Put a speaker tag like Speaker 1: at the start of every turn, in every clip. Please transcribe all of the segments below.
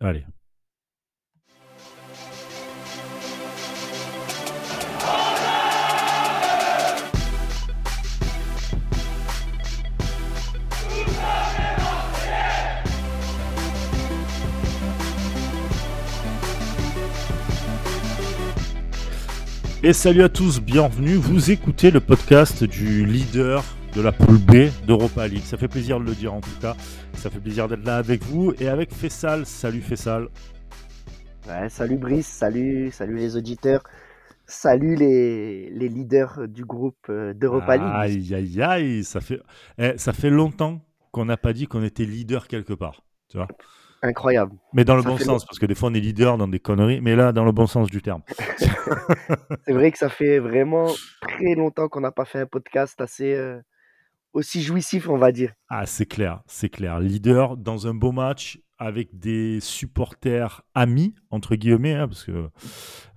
Speaker 1: Allez. Et salut à tous, bienvenue. Vous écoutez le podcast du leader de la poule B d'Europa League. Ça fait plaisir de le dire en tout cas. Ça fait plaisir d'être là avec vous et avec Fessal. Salut Fessal.
Speaker 2: Ouais, salut Brice, salut, salut les auditeurs. Salut les, les leaders du groupe euh, d'Europa League.
Speaker 1: Aïe, aïe, aïe, ça fait, eh, ça fait longtemps qu'on n'a pas dit qu'on était leader quelque part. Tu vois
Speaker 2: Incroyable.
Speaker 1: Mais dans le
Speaker 2: Ça
Speaker 1: bon sens, parce que des fois on est leader dans des conneries, mais là, dans le bon sens du terme.
Speaker 2: C'est vrai que ça fait vraiment très longtemps qu'on n'a pas fait un podcast assez euh, aussi jouissif, on va dire.
Speaker 1: Ah, c'est clair, c'est clair. Leader dans un beau match avec des supporters amis, entre guillemets, hein, parce que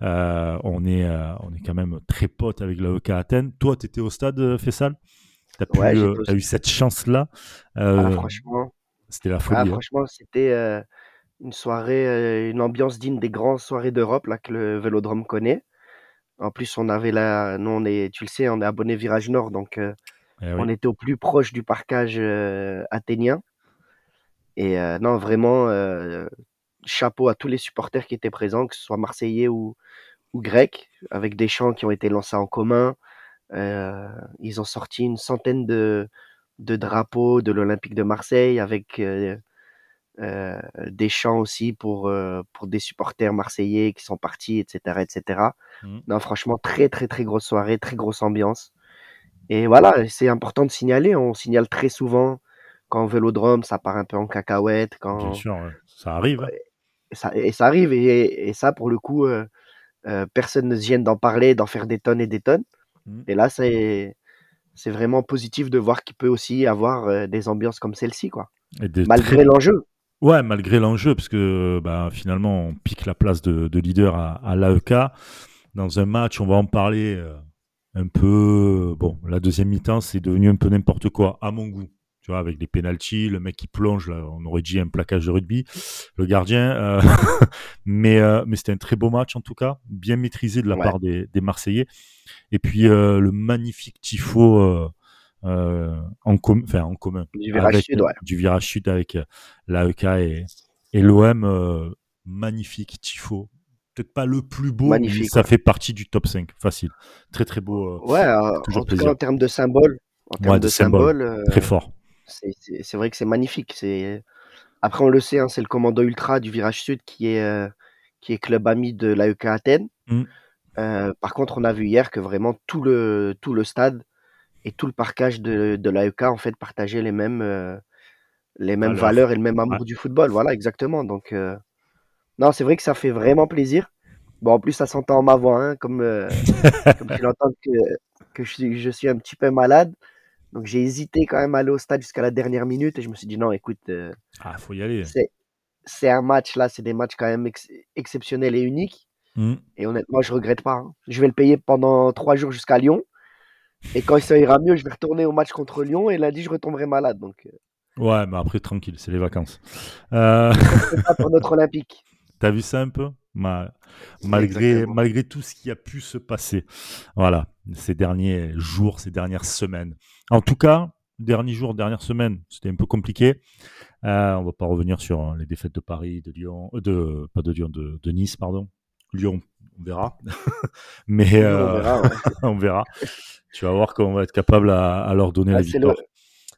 Speaker 1: euh, on, est, euh, on est quand même très potes avec l'AEK Athènes. Toi, tu étais au stade, euh, Fessal Tu as,
Speaker 2: Ouais, j'étais au
Speaker 1: eu cette chance-là?
Speaker 2: Ah,
Speaker 1: Euh,
Speaker 2: franchement,
Speaker 1: C'était la
Speaker 2: ah,
Speaker 1: folie. hein.
Speaker 2: franchement, c'était une soirée, une ambiance digne des grandes soirées d'Europe là que le Vélodrome connaît. En plus, on avait là, nous on est, tu le sais, on est abonné Virage Nord, donc
Speaker 1: Eh oui.
Speaker 2: on était au plus proche du parcage euh, athénien. Et euh, non, vraiment, euh, chapeau à tous les supporters qui étaient présents, que ce soit marseillais ou, ou grecs, avec des chants qui ont été lancés en commun. Ils ont sorti une centaine de, de drapeaux de l'Olympique de Marseille, avec des chants aussi pour, pour des supporters marseillais qui sont partis, etc. etc.
Speaker 1: Mhm.
Speaker 2: Non, franchement, très, très, très grosse soirée, très grosse ambiance. Et voilà, c'est important de signaler. On signale très souvent quand vélodrome, ça part un peu en cacahuète, quand
Speaker 1: Bien sûr, ça arrive. hein.
Speaker 2: et ça, et ça arrive. Et, et ça, pour le coup, euh, euh, personne ne se gêne d'en parler, d'en faire des tonnes et des tonnes.
Speaker 1: Mhm.
Speaker 2: Et là, c'est c'est vraiment positif de voir qu'il peut aussi avoir euh, des ambiances comme celle-ci, quoi. Malgré
Speaker 1: très-
Speaker 2: l'enjeu.
Speaker 1: Ouais, malgré l'enjeu, parce que bah, finalement, on pique la place de, de leader à, à l'AEK. Dans un match, on va en parler un peu. Bon, la deuxième mi-temps, c'est devenu un peu n'importe quoi, à mon goût. Tu vois, avec les pénalties, le mec qui plonge, là, on aurait dit un plaquage de rugby, le gardien. euh, mais euh, mais c'était un très beau match, en tout cas, bien maîtrisé de la
Speaker 2: Ouais.
Speaker 1: part des, des Marseillais. Et puis, euh, le magnifique tifo. euh, euh, en, com- en commun
Speaker 2: Du virage
Speaker 1: avec,
Speaker 2: sud, ouais.
Speaker 1: du virage sud avec l'AEK et, et l'OM. euh, magnifique tifo. Peut-être pas le plus beau, mais ça
Speaker 2: ouais.
Speaker 1: fait partie du top 5. Facile. Très très beau. euh,
Speaker 2: Ouais, euh,
Speaker 1: toujours
Speaker 2: en tout
Speaker 1: plaisir.
Speaker 2: cas, en termes de symbole, en termes
Speaker 1: Ouais,
Speaker 2: de
Speaker 1: de symbole.
Speaker 2: symbole, euh,
Speaker 1: très fort.
Speaker 2: c'est vrai que c'est magnifique. C'est Après, on le sait, hein, c'est le commando ultra du virage sud qui est, euh, qui est club ami de l'AEK Athènes.
Speaker 1: Mm.
Speaker 2: Par contre, on a vu hier que vraiment tout le, tout le stade et tout le parcage de, de l'AEK en fait partageaient les mêmes, les mêmes
Speaker 1: Valeurs.
Speaker 2: valeurs et le même amour
Speaker 1: Ouais.
Speaker 2: du football. Voilà, exactement. Donc, non, c'est vrai que ça fait vraiment plaisir. Bon, en plus, ça s'entend en ma voix, hein, comme, euh, comme tu l'entends que, que je, suis, je suis un petit peu malade. Donc, j'ai hésité quand même à aller au stade jusqu'à la dernière minute et je me suis dit non, écoute, euh,
Speaker 1: Ah, faut y aller.
Speaker 2: c'est c'est un match là, c'est des matchs quand même ex- exceptionnels et uniques.
Speaker 1: Mm.
Speaker 2: Et honnêtement, je regrette pas. hein. Je vais le payer pendant trois jours jusqu'à Lyon. Et quand ça ira mieux, je vais retourner au match contre Lyon. Et lundi, je retomberai malade. Donc, euh,
Speaker 1: Ouais, mais après, tranquille, c'est les vacances. Euh,
Speaker 2: pour notre Olympique.
Speaker 1: T'as vu ça un peu? Ma- malgré,
Speaker 2: Exactement.
Speaker 1: malgré tout ce qui a pu se passer. Voilà, ces derniers jours, ces dernières semaines. En tout cas, derniers jours, dernières semaines, c'était un peu compliqué. Euh, on va pas revenir sur hein, les défaites de Paris, de Lyon, euh, de pas de Lyon, de, de Nice, pardon. Lyon, on verra. Mais
Speaker 2: On
Speaker 1: euh,
Speaker 2: verra, ouais.
Speaker 1: on verra. Tu vas voir qu'on va être capable à, à leur donner
Speaker 2: Ah,
Speaker 1: la
Speaker 2: le-
Speaker 1: victoire.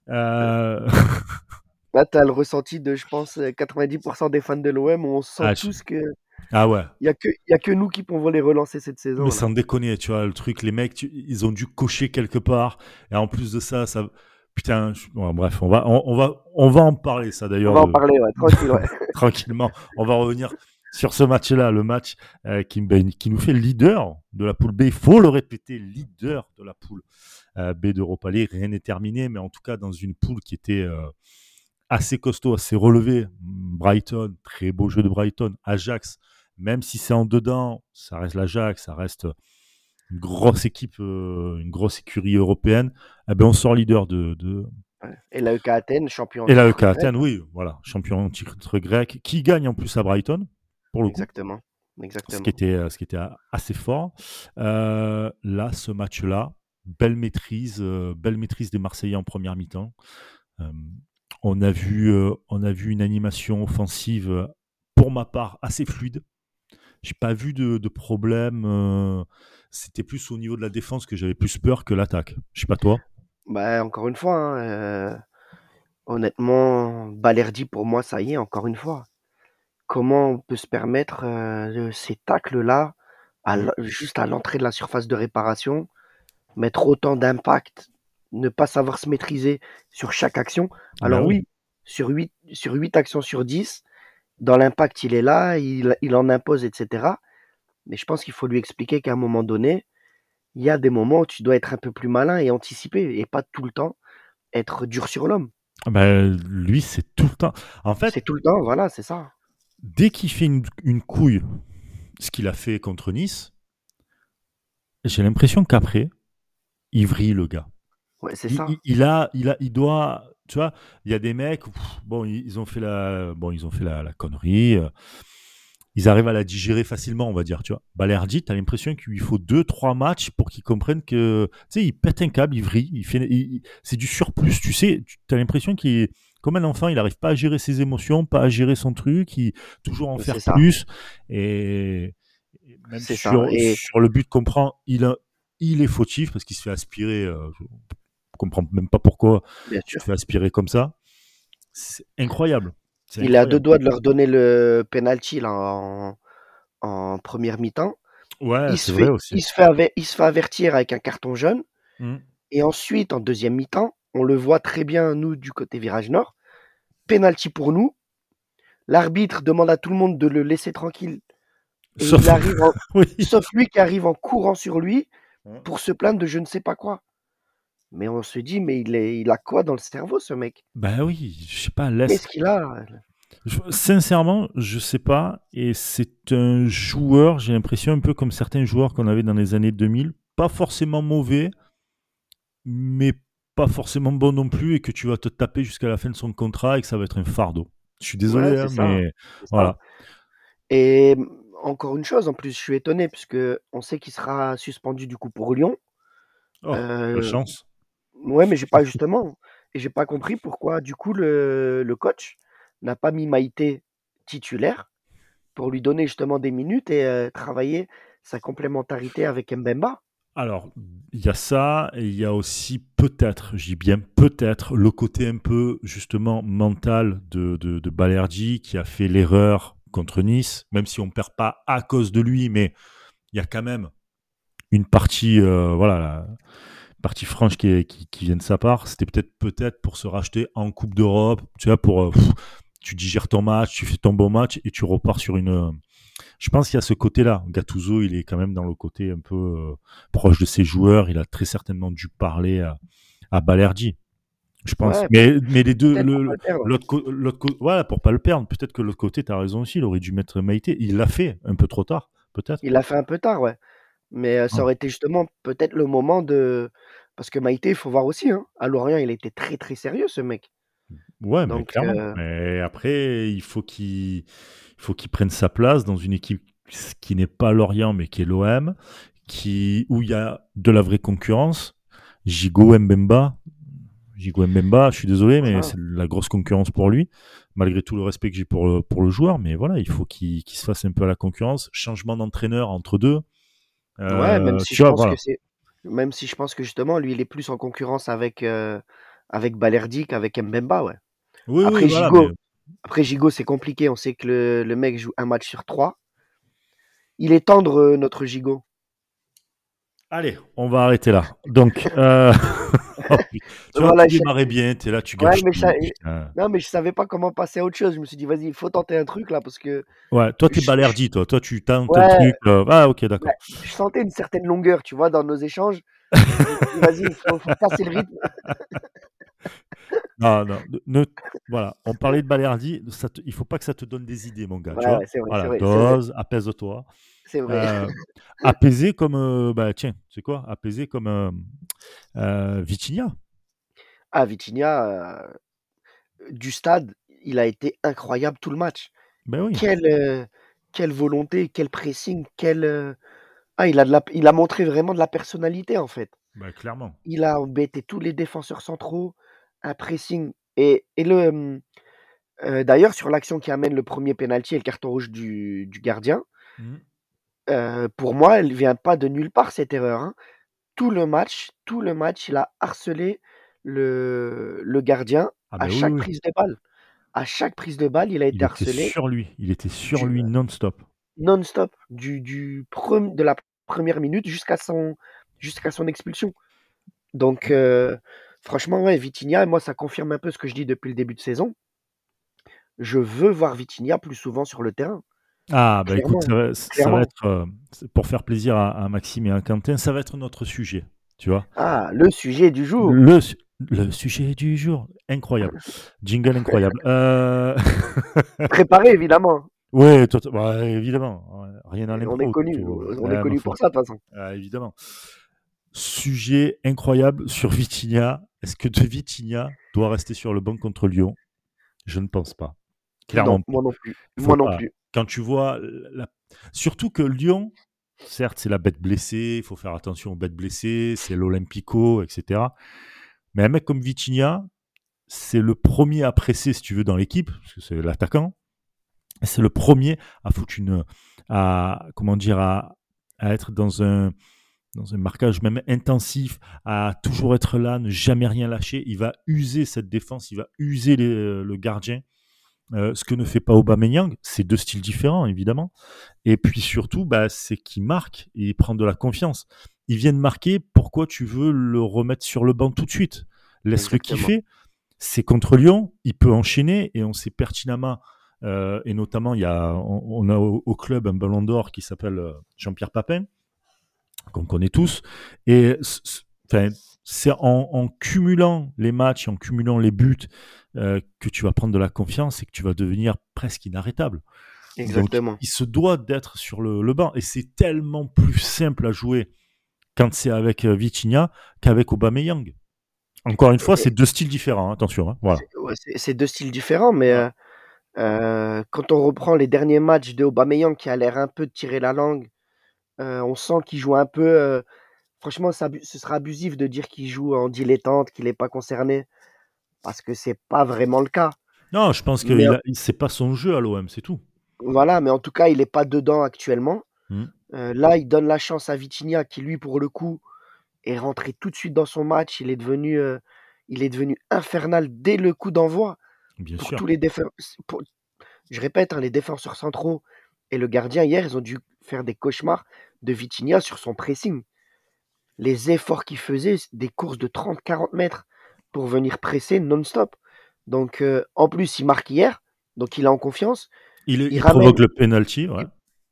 Speaker 1: Euh,
Speaker 2: Là, tu as le ressenti de, je pense, euh, 90% des fans de l'OM. On sent
Speaker 1: Ah,
Speaker 2: tous qu'il
Speaker 1: ah ouais,
Speaker 2: n'y a, que- y a que nous qui pouvons les relancer cette saison.
Speaker 1: Mais
Speaker 2: là.
Speaker 1: sans déconner, tu vois, le truc, les mecs, tu- ils ont dû cocher quelque part. Et en plus de ça, ça. Putain, je- ouais, bref, on va, on, on va, on va en parler, ça
Speaker 2: On
Speaker 1: d'ailleurs,
Speaker 2: va en
Speaker 1: euh,
Speaker 2: parler, ouais, tranquille. Ouais.
Speaker 1: tranquillement. On va revenir sur ce match-là, le match euh, qui, ben, qui nous fait leader de la poule B. Il faut le répéter, leader de la poule euh, B d'Europa League. Rien n'est terminé, mais en tout cas, dans une poule qui était euh, assez costaud, assez relevé. Brighton, très beau jeu de Brighton. Ajax, même si c'est en dedans, ça reste l'Ajax, ça reste une grosse équipe, euh, une grosse écurie européenne. Eh ben, on sort leader de, de,
Speaker 2: Et l'AEK Athènes, champion.
Speaker 1: Et l'AEK Athènes, oui, voilà, champion titre grec, qui gagne en plus à Brighton, pour le
Speaker 2: Exactement. Exactement.
Speaker 1: Ce qui était, ce qui était assez fort. là, ce match-là, belle maîtrise, belle maîtrise des Marseillais en première mi-temps. On, a vu, on a vu une animation offensive, pour ma part, assez fluide. J'ai pas vu de, problème. C'était plus au niveau de la défense que j'avais plus peur que l'attaque. Je sais pas toi.
Speaker 2: Bah, encore une fois, hein, euh, honnêtement, Balerdi, pour moi, ça y est, encore une fois. Comment on peut se permettre euh, ces tacles-là, juste à l'entrée de la surface de réparation, mettre autant d'impact, ne pas savoir se maîtriser sur chaque action Alors bah oui, sur 8, sur 8 actions sur 10, dans l'impact, il est là, il, il en impose, etc. Mais je pense qu'il faut lui expliquer qu'à un moment donné, il y a des moments où tu dois être un peu plus malin et anticiper et pas tout le temps être dur sur l'homme.
Speaker 1: Ah ben, lui, c'est tout le temps. En fait,
Speaker 2: c'est tout le temps, voilà, c'est ça.
Speaker 1: Dès qu'il fait une, couille, ce qu'il a fait contre Nice, j'ai l'impression qu'après, il vrille le gars.
Speaker 2: Ouais, c'est ça.
Speaker 1: Il, a, il a, il doit, tu vois, il y a des mecs, bon, ils ont fait la, bon, ils ont fait la, la connerie. Euh, ils arrivent à la digérer facilement, on va dire, tu vois. Balerdi, tu as l'impression qu'il lui faut deux, trois matchs pour qu'il comprenne que, tu sais, il pète un câble, il vrille, il fait, c'est du surplus, tu sais, tu as l'impression qu'il est, comme un enfant, il n'arrive pas à gérer ses émotions, pas à gérer son truc, il toujours en faire plus. Et, même sur, sur, le but qu'on prend, il, il est fautif parce qu'il se fait aspirer, euh, comprends même pas pourquoi il se fait aspirer comme ça. C'est incroyable.
Speaker 2: Il a deux doigts de leur donner le penalty là, en, première mi-temps.
Speaker 1: Ouais, c'est vrai aussi.
Speaker 2: Il se, fait il se fait avertir avec un carton jaune. Mmh. Et ensuite, en deuxième mi-temps, on le voit très bien, nous, du côté virage nord. Penalty pour nous. L'arbitre demande à tout le monde de le laisser tranquille. sauf... sauf lui qui arrive en courant sur lui pour se plaindre de je ne sais pas quoi. Mais on se dit, mais il, est, il a quoi dans le cerveau, ce mec?
Speaker 1: Ben oui, je sais pas.
Speaker 2: Qu'est-ce qu'il a?
Speaker 1: Sincèrement, je sais pas. Et c'est un joueur, j'ai l'impression, un peu comme certains joueurs qu'on avait dans les années 2000. Pas forcément mauvais, mais pas forcément bon non plus. Et que tu vas te taper jusqu'à la fin de son contrat et que ça va être un fardeau. Je suis désolé, hein, mais voilà.
Speaker 2: Et encore une chose, en plus, je suis étonné, puisque on sait qu'il sera suspendu du coup pour Lyon.
Speaker 1: Oh, euh, chance.
Speaker 2: Ouais, mais j'ai pas justement, et j'ai pas compris pourquoi du coup le, le coach n'a pas mis Maïté titulaire pour lui donner justement des minutes et euh, travailler sa complémentarité avec Mbemba.
Speaker 1: Alors, il y a ça, et il y a aussi peut-être, dis bien peut-être, le côté un peu justement mental de, de, qui a fait l'erreur contre Nice, même si on ne perd pas à cause de lui, mais il y a quand même une partie, euh, voilà, partie franche qui, qui, vient de sa part, c'était peut-être peut-être pour se racheter en Coupe d'Europe, tu vois, pour euh, tu digères ton match, tu fais ton bon match et tu repars sur une. Euh, je pense qu'il y a ce côté-là. Gattuso, il est quand même dans le côté un peu euh, proche de ses joueurs. Il a très certainement dû parler à, à Balerdi. Je pense. mais, mais les deux, l'autre voilà, pour pas le perdre. Peut-être que l'autre côté, tu as raison aussi. Il aurait dû mettre Maïté. Il l'a fait un peu trop tard, peut-être.
Speaker 2: Il l'a fait un peu tard, ouais. Mais ça aurait été justement peut-être le moment de. Parce que Maïté, il faut voir aussi, hein, à Lorient, il était très très sérieux ce mec.
Speaker 1: Ouais, mais clairement. Mais après, il faut qu'il faut qu'il prenne sa place dans une équipe qui n'est pas Lorient, mais qui est l'OM, qui où il y a de la vraie concurrence. Gigo Mbemba, Gigo Mbemba, je suis désolé, mais c'est la grosse concurrence pour lui, malgré tout le respect que j'ai pour pour le joueur. Mais voilà, il faut qu'il se fasse un peu à la concurrence. Changement d'entraîneur entre deux.
Speaker 2: Ouais, même euh, si, je pense que c'est... même si je pense que justement, lui, il est plus en concurrence avec, euh, avec Balerdi qu'avec Mbemba, ouais.
Speaker 1: Oui,
Speaker 2: Après,
Speaker 1: Gigo,
Speaker 2: Après, Gigo, c'est compliqué. On sait que le, le, mec joue un match sur trois. Il est tendre, euh, notre Gigo.
Speaker 1: Allez, on va arrêter là. Donc, euh... oh, tu voilà, démarrais bien, tu es là, tu gagnes.
Speaker 2: Ouais, non, mais je savais pas comment passer à autre chose. Je me suis dit, vas-y, il faut tenter un truc là parce que.
Speaker 1: Ouais, toi, tu es balerdi, toi. Toi, tu tentes un truc. Euh, Ah, ok, d'accord.
Speaker 2: je sentais une certaine longueur, tu vois, dans nos échanges. vas-y, il faut, faut, passer le rythme.
Speaker 1: non, non. Ne, voilà, on parlait de balerdi. Ça te, il faut pas que ça te donne des idées, mon gars. tu vois
Speaker 2: vrai,
Speaker 1: voilà, dose, apaise-toi.
Speaker 2: C'est vrai.
Speaker 1: Euh, apaisé comme, euh, bah, tiens, c'est quoi? Apaisé comme euh, euh, Vitinia.
Speaker 2: Ah, Vitinha, euh, du stade, il a été incroyable tout le match.
Speaker 1: Ben oui.
Speaker 2: Quelle, quelle volonté, quel pressing, quel. Ah, il a, de la... il a montré vraiment de la personnalité en fait.
Speaker 1: Ben, clairement.
Speaker 2: Il a embêté tous les défenseurs centraux, un pressing. Et, et le. euh, D'ailleurs, sur l'action qui amène le premier penalty et le carton rouge du, du gardien, euh, pour moi, elle vient pas de nulle part cette erreur. hein. Tout le match, tout le match, il a harcelé le, le gardien
Speaker 1: Ah
Speaker 2: à
Speaker 1: oui,
Speaker 2: chaque
Speaker 1: oui.
Speaker 2: prise de balle. À chaque prise de balle, il a
Speaker 1: Il
Speaker 2: été
Speaker 1: était
Speaker 2: harcelé
Speaker 1: sur lui. Il était sur
Speaker 2: du-
Speaker 1: lui non-stop.
Speaker 2: non-stop du, du de la première minute jusqu'à son, jusqu'à son expulsion. Donc, euh, franchement, ouais, Vitinha, et moi, ça confirme un peu ce que je dis depuis le début de saison. Je veux voir Vitinha plus souvent sur le terrain.
Speaker 1: Ah, bah écoute, ça va, ça va
Speaker 2: clairement.
Speaker 1: être, euh, pour faire plaisir à, à Maxime et à Quentin, ça va être notre sujet, tu vois.
Speaker 2: Ah, le sujet du jour.
Speaker 1: Le, su- le sujet du jour, incroyable. Jingle incroyable. Euh...
Speaker 2: Préparé, évidemment.
Speaker 1: toi- ouais, évidemment, rien dans
Speaker 2: On est connu, on
Speaker 1: Ouais,
Speaker 2: est connu pour ça, de toute façon.
Speaker 1: Ah, évidemment. Sujet incroyable sur Vitinha. Est-ce que De Vitinha doit rester sur le banc contre Lyon? Je ne pense pas. Clairement
Speaker 2: Non, moi non plus. Moi non plus.
Speaker 1: quand tu vois, la- surtout que Lyon, certes, c'est la bête blessée, il faut faire attention aux bêtes blessées, c'est l'Olympico, etc. Mais un mec comme Vitinha, c'est le premier à presser, si tu veux, dans l'équipe, parce que c'est l'attaquant. C'est le premier à foutre une, à, comment dire, à, à être dans un, dans un marquage même intensif, à toujours être là, ne jamais rien lâcher. Il va user cette défense, il va user les- le gardien. Euh, ce que ne fait pas Aubameyang, c'est deux styles différents évidemment. Et puis surtout, bah, c'est qu'il marque et il prend de la confiance. Il vient de marquer, pourquoi tu veux le remettre sur le banc tout de suite? Laisse-le kiffer. C'est contre Lyon, il peut enchaîner et on sait pertinemment, euh, et notamment il y a, on, on a au, au club un ballon d'or qui s'appelle euh, Jean-Pierre Papin, qu'on connaît tous. Et c'est en, en cumulant les matchs, en cumulant les buts, euh, que tu vas prendre de la confiance et que tu vas devenir presque inarrêtable.
Speaker 2: Exactement.
Speaker 1: Donc, il se doit d'être sur le, le banc. Et c'est tellement plus simple à jouer quand c'est avec euh, Vitinha qu'avec Aubameyang. Encore une fois, c'est deux styles différents, hein, attention. hein, voilà.
Speaker 2: C'est deux styles différents, mais euh, euh, quand on reprend les derniers matchs de Aubameyang qui a l'air un peu de tirer la langue, on sent qu'il joue un peu. franchement, abu- ce sera abusif de dire qu'il joue en dilettante, qu'il n'est pas concerné, parce que c'est pas vraiment le cas.
Speaker 1: Non, je pense que a- il- c'est pas son jeu à l'OM, c'est tout.
Speaker 2: Voilà, mais en tout cas, il n'est pas dedans actuellement. Euh, là, il donne la chance à Vitinha, qui lui, pour le coup, est rentré tout de suite dans son match. Il est devenu, il est devenu infernal dès le coup d'envoi.
Speaker 1: Bien
Speaker 2: pour
Speaker 1: sûr.
Speaker 2: tous les défenseurs. Je répète, hein, les défenseurs centraux et le gardien, hier, ils ont dû faire des cauchemars de Vitinha sur son pressing. Les efforts qu'il faisait, des courses de 30-40 mètres pour venir presser non-stop. Donc, euh, en plus, il marque hier, donc il est en confiance.
Speaker 1: Il, il
Speaker 2: il
Speaker 1: provoque le penalty ouais.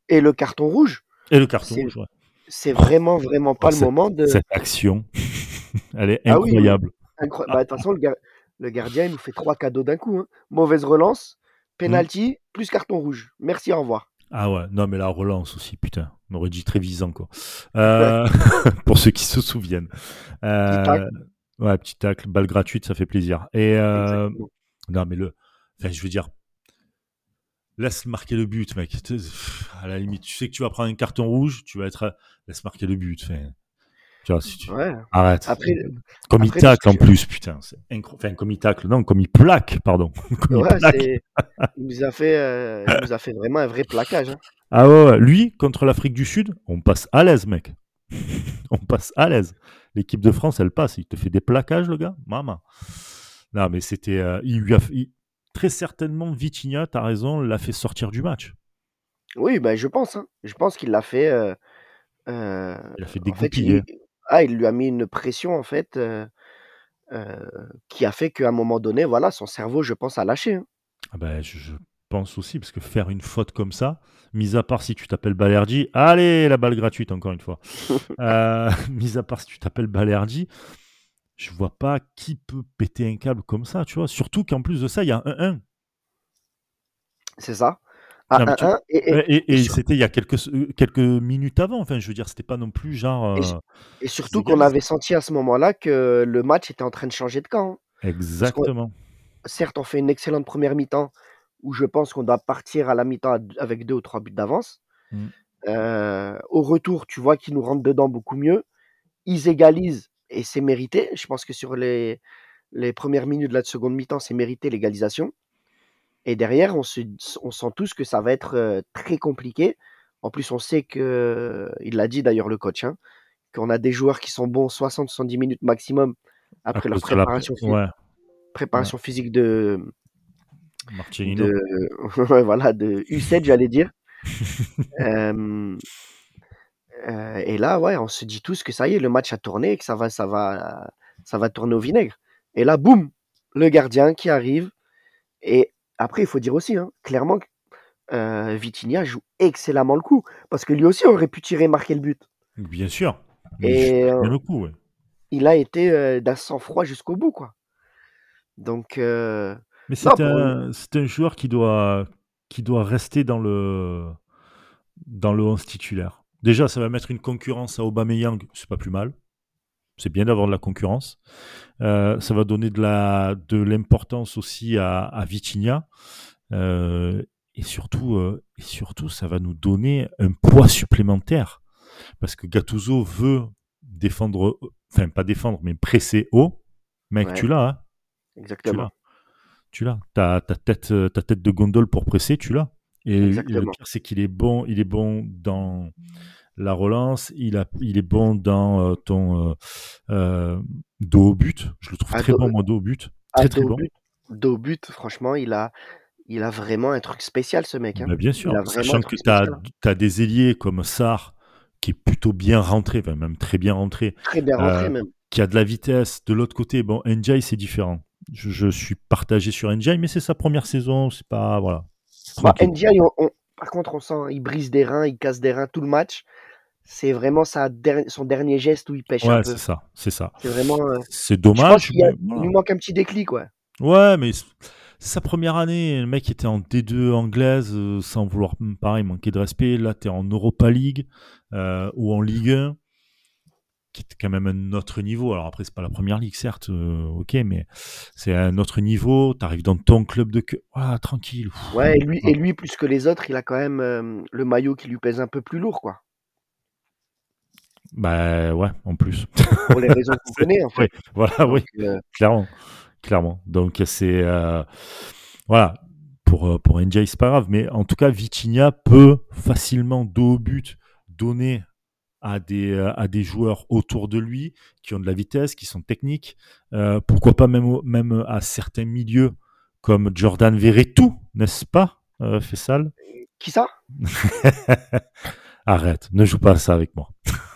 Speaker 2: Et le carton rouge,
Speaker 1: et le carton rouge. ouais.
Speaker 2: c'est vraiment, vraiment pas
Speaker 1: Oh,
Speaker 2: le moment de.
Speaker 1: Cette action, elle est
Speaker 2: Ah oui,
Speaker 1: incroyable.
Speaker 2: Incro- bah, De toute façon, le, gar- le gardien, il nous fait trois cadeaux d'un coup. hein. Mauvaise relance, penalty, plus carton rouge. Merci, au revoir.
Speaker 1: Ah ouais, non mais la relance aussi, putain. On aurait dit Trévisan quoi. Euh, pour ceux qui se souviennent. Euh,
Speaker 2: tacle.
Speaker 1: ouais, petit tacle, balle gratuite, ça fait plaisir. Et euh, non mais le, enfin je veux dire, laisse marquer le but, mec. À la limite, tu sais que tu vas prendre un carton rouge, tu vas être, laisse marquer le but. Enfin, tu vois, si tu...
Speaker 2: Ouais.
Speaker 1: arrête.
Speaker 2: Après,
Speaker 1: comme
Speaker 2: après,
Speaker 1: il tacle en plus, putain. Enfin, comme il tacle, non, comme il plaque, pardon. comme il
Speaker 2: Ouais,
Speaker 1: plaque.
Speaker 2: il nous a fait, euh, il nous a fait vraiment un vrai plaquage. hein.
Speaker 1: Ah ouais, ouais, lui, contre l'Afrique du Sud, on passe à l'aise, mec. on passe à l'aise. L'équipe de France, elle passe. Il te fait des plaquages, le gars. Maman. Non, mais c'était. euh, il lui a fait- il- Très certainement, Vitinha, t'as raison, l'a fait sortir du match.
Speaker 2: Oui, ben, je pense. hein. Je pense qu'il l'a fait. euh,
Speaker 1: Il a fait
Speaker 2: en fait,
Speaker 1: dégoupiller.
Speaker 2: il, ah, il lui a mis une pression en fait qui a fait qu'à un moment donné, voilà, son cerveau, je pense, a lâché. hein.
Speaker 1: Ah ben, je, je pense aussi, parce que faire une faute comme ça, mis à part si tu t'appelles Balerdi, allez, la balle gratuite, encore une fois. Euh, mis à part si tu t'appelles Balerdi, je vois pas qui peut péter un câble comme ça, tu vois? Surtout qu'en plus de ça, il y a un 1-1.
Speaker 2: C'est ça. À
Speaker 1: Non, mais tu-
Speaker 2: 1-1, et,
Speaker 1: c'était il y a quelques, euh, quelques minutes avant. Enfin, je veux dire, c'était pas non plus genre.
Speaker 2: Et
Speaker 1: euh,
Speaker 2: et surtout qu'on avait senti à ce moment-là que le match était en train de changer de camp. hein.
Speaker 1: Exactement.
Speaker 2: Certes, on fait une excellente première mi-temps où je pense qu'on doit partir à la mi-temps avec deux ou trois buts d'avance.
Speaker 1: Mm.
Speaker 2: Euh, au retour, tu vois qu'ils nous rentrent dedans beaucoup mieux. Ils égalisent et c'est mérité. Je pense que sur les, les premières minutes de la seconde mi-temps, c'est mérité l'égalisation. Et derrière, on, se, on sent tous que ça va être très compliqué. En plus, on sait que, il l'a dit d'ailleurs le coach, hein, qu'on a des joueurs qui sont bons 60-70 minutes maximum après leur préparation, préparation physique de,
Speaker 1: Marcelino.
Speaker 2: de, voilà, de U7, j'allais dire. Euh, euh, et là, ouais, on se dit tous que ça y est, le match a tourné, que ça va, ça va, ça va tourner au vinaigre. Et là, boum, le gardien qui arrive. Et après, il faut dire aussi, hein, clairement, euh, Vitinha joue excellemment le coup, parce que lui aussi aurait pu tirer, marquer le but.
Speaker 1: Bien sûr.
Speaker 2: Et
Speaker 1: euh, le coup, ouais.
Speaker 2: il a été euh, d'un sang-froid jusqu'au bout, quoi. Donc. euh,
Speaker 1: Mais c'est un, joueur qui doit, qui doit rester dans le, dans le 11 titulaire. Déjà, ça va mettre une concurrence à Aubameyang, c'est pas plus mal. C'est bien d'avoir de la concurrence. Euh, ça va donner de la, de l'importance aussi à, à Vitinha. Euh, et surtout, euh, et surtout, ça va nous donner un poids supplémentaire. Parce que Gattuso veut défendre, enfin pas défendre, mais presser haut. Mec,
Speaker 2: Ouais.
Speaker 1: tu l'as, hein? Tu
Speaker 2: exactement.
Speaker 1: l'as. Tu l'as. Ta, tête, ta tête de gondole pour presser, tu l'as. Et, et le
Speaker 2: Exactement.
Speaker 1: pire, c'est qu'il est bon, il est bon dans la relance, il, a, il est bon dans euh, ton euh, euh, dos au but. Je le trouve
Speaker 2: Ah,
Speaker 1: très bon, moi, dos au but.
Speaker 2: Ah,
Speaker 1: Très, très bon.
Speaker 2: but, dos au but, franchement, il a, il a vraiment un truc spécial, ce mec. hein.
Speaker 1: Bah, bien sûr. Sachant que tu as, des ailiers comme Sarr, qui est plutôt bien rentré, enfin, même très bien rentré,
Speaker 2: Très bien rentré,
Speaker 1: Euh,
Speaker 2: même.
Speaker 1: qui a de la vitesse. De l'autre côté, bon, c'est différent. Je, je suis partagé sur NJ, mais c'est sa première saison, c'est pas. Voilà.
Speaker 2: Bah, on- on- par contre, on sent, il brise des reins, il casse des reins tout le match. C'est vraiment sa der- son dernier geste où il pêche un
Speaker 1: Ouais, c'est ça, c'est ça.
Speaker 2: C'est vraiment. euh,
Speaker 1: C'est dommage,
Speaker 2: a- il manque un petit déclic, ouais.
Speaker 1: Ouais, mais sa première année. Le mec était en D2 anglaise, euh, sans vouloir, hum, pareil, manquer de respect. Là, t'es en Europa League euh, ou en Ligue 1, qui est quand même un autre niveau. Alors après, c'est pas la première ligue, certes, ok, mais c'est un autre niveau. T'arrives dans ton club de cœur. Voilà, tranquille. Pff,
Speaker 2: Ouais, et lui, et lui, plus que les autres, il a quand même le maillot qui lui pèse un peu plus lourd, quoi.
Speaker 1: Bah ouais, en plus.
Speaker 2: Pour les raisons qu'on connaît, en fait.
Speaker 1: voilà, oui.
Speaker 2: Euh,
Speaker 1: clairement, clairement. Donc c'est euh, voilà pour euh, pour NJ c'est pas grave, mais en tout cas Vitinha peut facilement dos au but donner à des à des joueurs autour de lui qui ont de la vitesse, qui sont techniques. Euh, pourquoi pas même même à certains milieux comme Jordan Verretou, n'est-ce pas, Fessal?
Speaker 2: Qui ça?
Speaker 1: Arrête, ne joue pas à ça avec moi.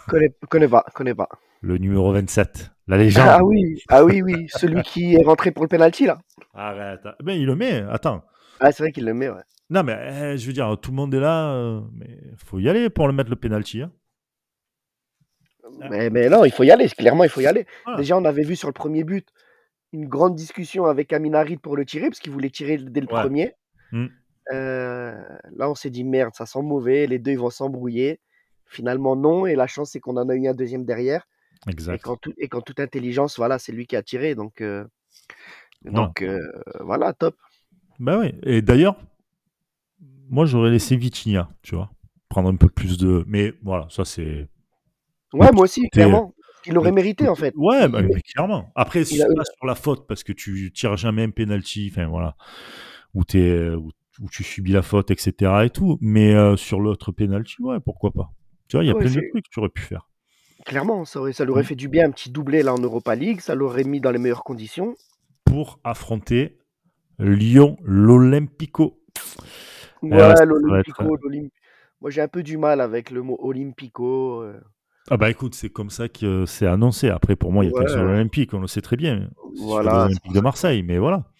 Speaker 2: Connais, connais pas, connais pas.
Speaker 1: Le numéro 27, la légende.
Speaker 2: Ah oui, ah oui, oui, celui qui est rentré pour le penalty là.
Speaker 1: Arrête. Mais il le met. Attends.
Speaker 2: Ah, c'est vrai qu'il le met, ouais.
Speaker 1: Non, mais eh, je veux dire, tout le monde est là, euh, mais faut y aller pour le mettre le penalty. Hein.
Speaker 2: Mais, mais non, il faut y aller, clairement, il faut y aller.
Speaker 1: Voilà.
Speaker 2: Déjà, on avait vu sur le premier but une grande discussion avec Aminarid pour le tirer, parce qu'il voulait tirer dès le
Speaker 1: Ouais.
Speaker 2: premier.
Speaker 1: Mm.
Speaker 2: Euh, là, on s'est dit merde, ça sent mauvais, les deux ils vont s'embrouiller. Finalement, non, et la chance, c'est qu'on en a eu un deuxième derrière. Et
Speaker 1: Exact.
Speaker 2: qu'en tout, et qu'en toute intelligence, voilà, c'est lui qui a tiré. Donc, euh, donc euh, voilà, top.
Speaker 1: Bah oui. Et d'ailleurs, moi j'aurais laissé Vitinha, tu vois, prendre un peu plus de. Mais voilà, ça c'est.
Speaker 2: Ouais, moi aussi, clairement. Il aurait mérité, en fait.
Speaker 1: Ouais, bah, mais clairement. Après, c'est
Speaker 2: a-
Speaker 1: pas sur la faute parce que tu tires jamais un penalty, enfin voilà, où, t'es, où, où tu subis la faute, etc. et tout. Mais euh, sur l'autre penalty, ouais, pourquoi pas. Tu vois, il y a
Speaker 2: Ouais,
Speaker 1: plein de trucs que tu aurais pu faire.
Speaker 2: Clairement, ça, aurait, ça lui aurait
Speaker 1: Mm.
Speaker 2: fait du bien un petit doublé là en Europa League, ça l'aurait mis dans les meilleures conditions.
Speaker 1: Pour affronter Lyon, l'Olympico.
Speaker 2: Ouais,
Speaker 1: ouais,
Speaker 2: l'Olympico,
Speaker 1: être-
Speaker 2: l'Olymp- Moi, j'ai un peu du mal avec le mot Olympico. euh,
Speaker 1: Ah bah écoute, c'est comme ça que euh, c'est annoncé. Après, pour moi, il y a
Speaker 2: Ouais.
Speaker 1: qu'un seul Olympique, on le sait très bien.
Speaker 2: Voilà,
Speaker 1: l'Olympique de. Marseille, mais voilà.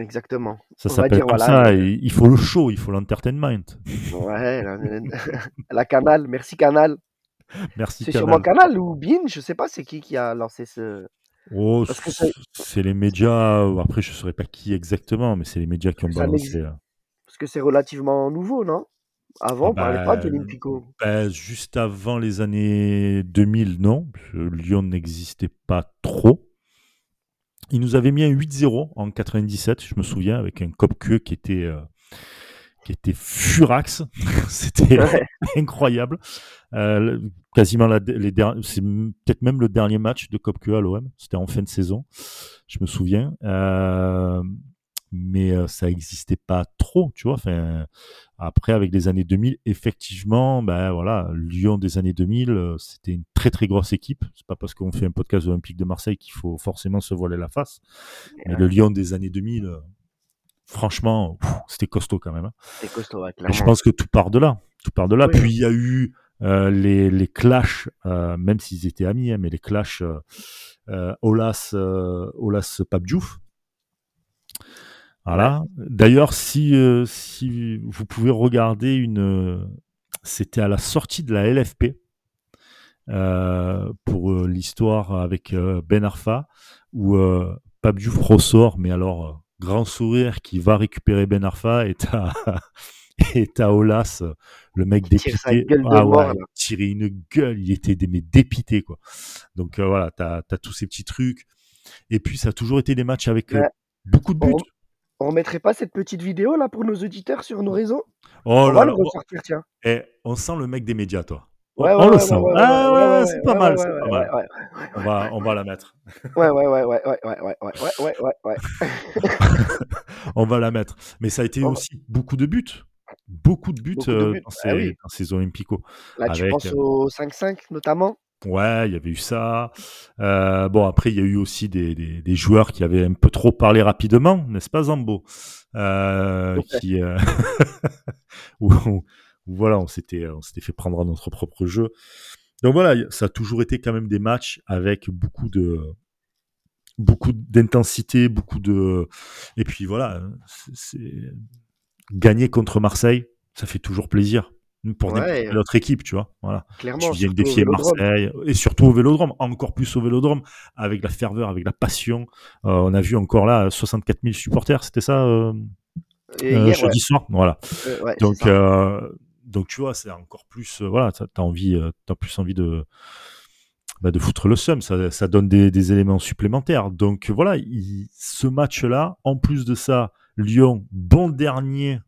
Speaker 2: Exactement.
Speaker 1: Ça s'appelle comme
Speaker 2: voilà,
Speaker 1: ça. et il faut le show, il faut l'entertainment.
Speaker 2: Ouais, la, la Canal, merci Canal.
Speaker 1: Merci
Speaker 2: C'est
Speaker 1: Canal.
Speaker 2: sûrement Canal ou Bean, je sais pas c'est qui qui a lancé ce.
Speaker 1: Oh, c'est les médias. euh, Après, je ne saurais pas qui exactement, mais c'est les médias qui ont
Speaker 2: Ça
Speaker 1: balancé. euh.
Speaker 2: Parce que c'est relativement nouveau, non? Avant,
Speaker 1: Ah
Speaker 2: on parlait pas
Speaker 1: bah,
Speaker 2: d'Olympico.
Speaker 1: Ben, juste avant les années 2000, non? Lyon n'existait pas trop. Il nous avait mis un 8-0 en 97, je me souviens, avec un Copque qui était euh, qui était furax. C'était incroyable. Euh, quasiment la, les c'est peut-être même le dernier match de Copque à l'OM. C'était en fin de saison, je me souviens. Euh, mais euh, ça n'existait pas trop, tu vois. Enfin, après, avec les années 2000, effectivement, ben voilà, Lyon des années 2000, euh, c'était une très très grosse équipe. C'est pas parce qu'on fait un podcast olympique de Marseille qu'il faut forcément se voiler la face. Mais le Lyon des années 2000, euh, franchement, c'était costaud quand même. Hein.
Speaker 2: C'était costaud, ouais,
Speaker 1: Et je pense que tout part de là. Tout part de là. Puis il y a eu les, les clashs, même s'ils étaient amis, hein, mais les clashs Olas, Olas Papdjouf voilà. D'ailleurs, si, euh, si vous pouvez regarder une. Euh, c'était à la sortie de la LFP euh, pour l'histoire avec Ben Arfa, où Pabdjouf ressort, mais alors, grand sourire qui va récupérer Ben Arfa et t'as. et Olas, le mec dépité,
Speaker 2: ah
Speaker 1: ouais, tiré une gueule, il était mais dépité quoi. Donc voilà, t'as as tous ces petits trucs. Et puis ça a toujours été des matchs avec beaucoup de buts.
Speaker 2: On remettrait pas cette petite vidéo là pour nos auditeurs sur nos réseaux
Speaker 1: oh On va le ressortir, tiens. Et on sent le mec des médias, toi.
Speaker 2: Ouais,
Speaker 1: on
Speaker 2: le
Speaker 1: sent. ah ouais, c'est pas mal, c'est pas mal. On va, on va la mettre.
Speaker 2: Ouais, ouais, ouais, ouais, ouais, ouais, ouais, ouais, ouais, ouais,
Speaker 1: on va la mettre. Mais ça a été aussi beaucoup de buts. Beaucoup de buts, euh, Dans, ces, ah oui. dans, ces, Olympico.
Speaker 2: Là, tu penses au 5-5 notamment
Speaker 1: Ouais, il y avait eu ça. Euh, bon, après, il y a eu aussi des, des, des, joueurs qui avaient un peu trop parlé rapidement, n'est-ce pas, Zambo? Euh, Qui, euh... où, voilà, on s'était, on s'était fait prendre à notre propre jeu. Donc voilà, ça a toujours été quand même des matchs avec beaucoup de, beaucoup d'intensité, beaucoup de, et puis voilà, c'est gagner contre Marseille, ça fait toujours plaisir pour notre équipe, tu vois. Voilà.
Speaker 2: Clairement.
Speaker 1: Tu viens défier Marseille et surtout au Vélodrome, encore plus au Vélodrome, avec la ferveur, avec la passion. Euh, on a vu encore là 64 000 supporters, c'était ça euh, euh, jeudi soir, voilà. donc, donc tu vois, c'est encore plus, voilà, t'as as envie, t'as plus envie de bah, de foutre le seum, ça, ça donne des, des, éléments supplémentaires. Donc voilà, ce match-là, en plus de ça, Lyon, bon dernier